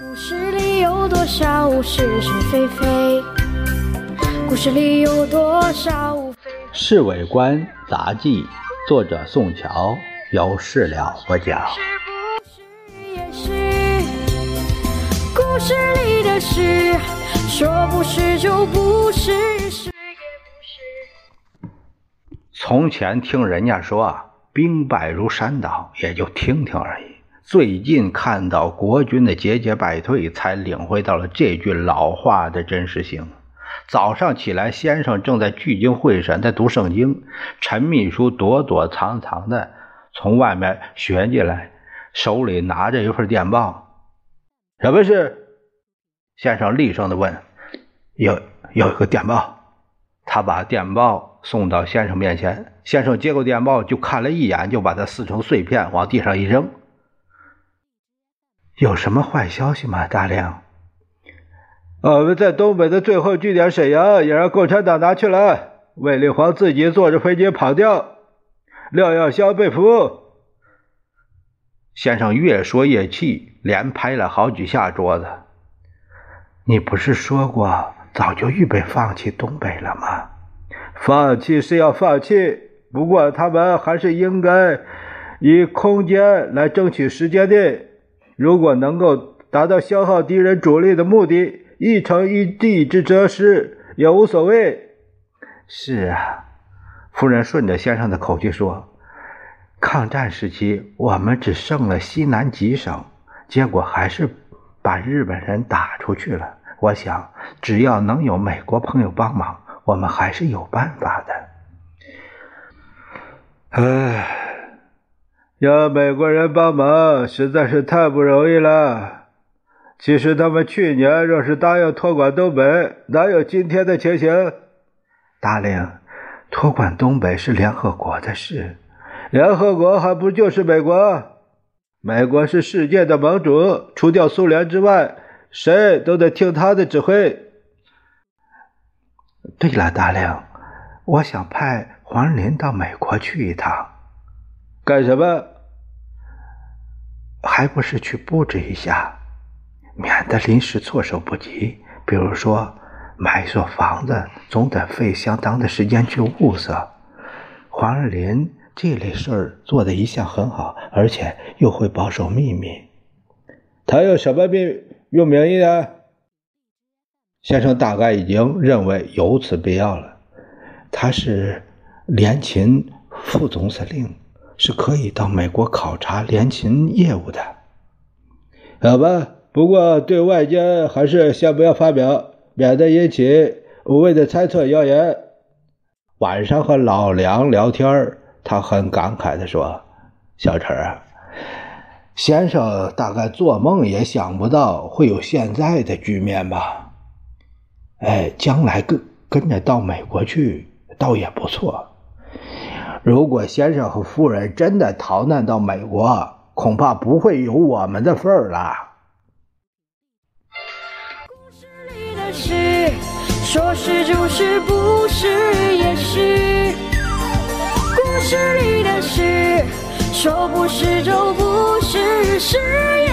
故事里有多少是是非非？故事里有多少非非？《侍卫官杂记》，作者宋乔，有事了播讲。是不是也是？故事里的事，说不是就不是，是也不是。从前听人家说啊，兵败如山倒，也就听听而已。最近看到国军的节节败退，才领会到了这句老话的真实性。早上起来，先生正在聚精会神地读圣经，陈秘书躲躲藏藏的从外面旋进来，手里拿着一份电报。什么事？先生厉声地问。有有一个电报。他把电报送到先生面前，先生接过电报就看了一眼，就把它撕成碎片往地上一扔。有什么坏消息吗，大亮？我们在东北的最后据点沈阳也让共产党拿去了。卫立煌自己坐着飞机跑掉，廖耀湘被俘。先生越说越气，连拍了好几下桌子。你不是说过早就预备放弃东北了吗？放弃是要放弃，不过他们还是应该以空间来争取时间的。如果能够达到消耗敌人主力的目的，一城一地之得失也无所谓。是啊，夫人顺着先生的口气说：“抗战时期，我们只剩了西南几省，结果还是把日本人打出去了。我想，只要能有美国朋友帮忙，我们还是有办法的。”唉。要美国人帮忙实在是太不容易了。其实他们去年若是答应托管东北，哪有今天的情形？大令，托管东北是联合国的事，联合国还不就是美国？美国是世界的盟主，除掉苏联之外，谁都得听他的指挥。对了，大令，我想派黄林到美国去一趟，干什么？还不是去布置一下，免得临时措手不及。比如说，买一所房子，总得费相当的时间去物色。黄二林这类事儿做的一向很好，而且又会保守秘密。他有什么秘用名义呢？先生大概已经认为有此必要了。他是联勤副总司令。是可以到美国考察联勤业务的，好吧？不过对外间还是先不要发表，免得引起无谓的猜测谣言。晚上和老梁聊天，他很感慨地说：“小陈啊，先生大概做梦也想不到会有现在的局面吧？哎，将来跟跟着到美国去，倒也不错。”如果先生和夫人真的逃难到美国，恐怕不会有我们的份儿了。故事里的事，说是就是，不是也是。故事里的事，说不是就不是，是也不是。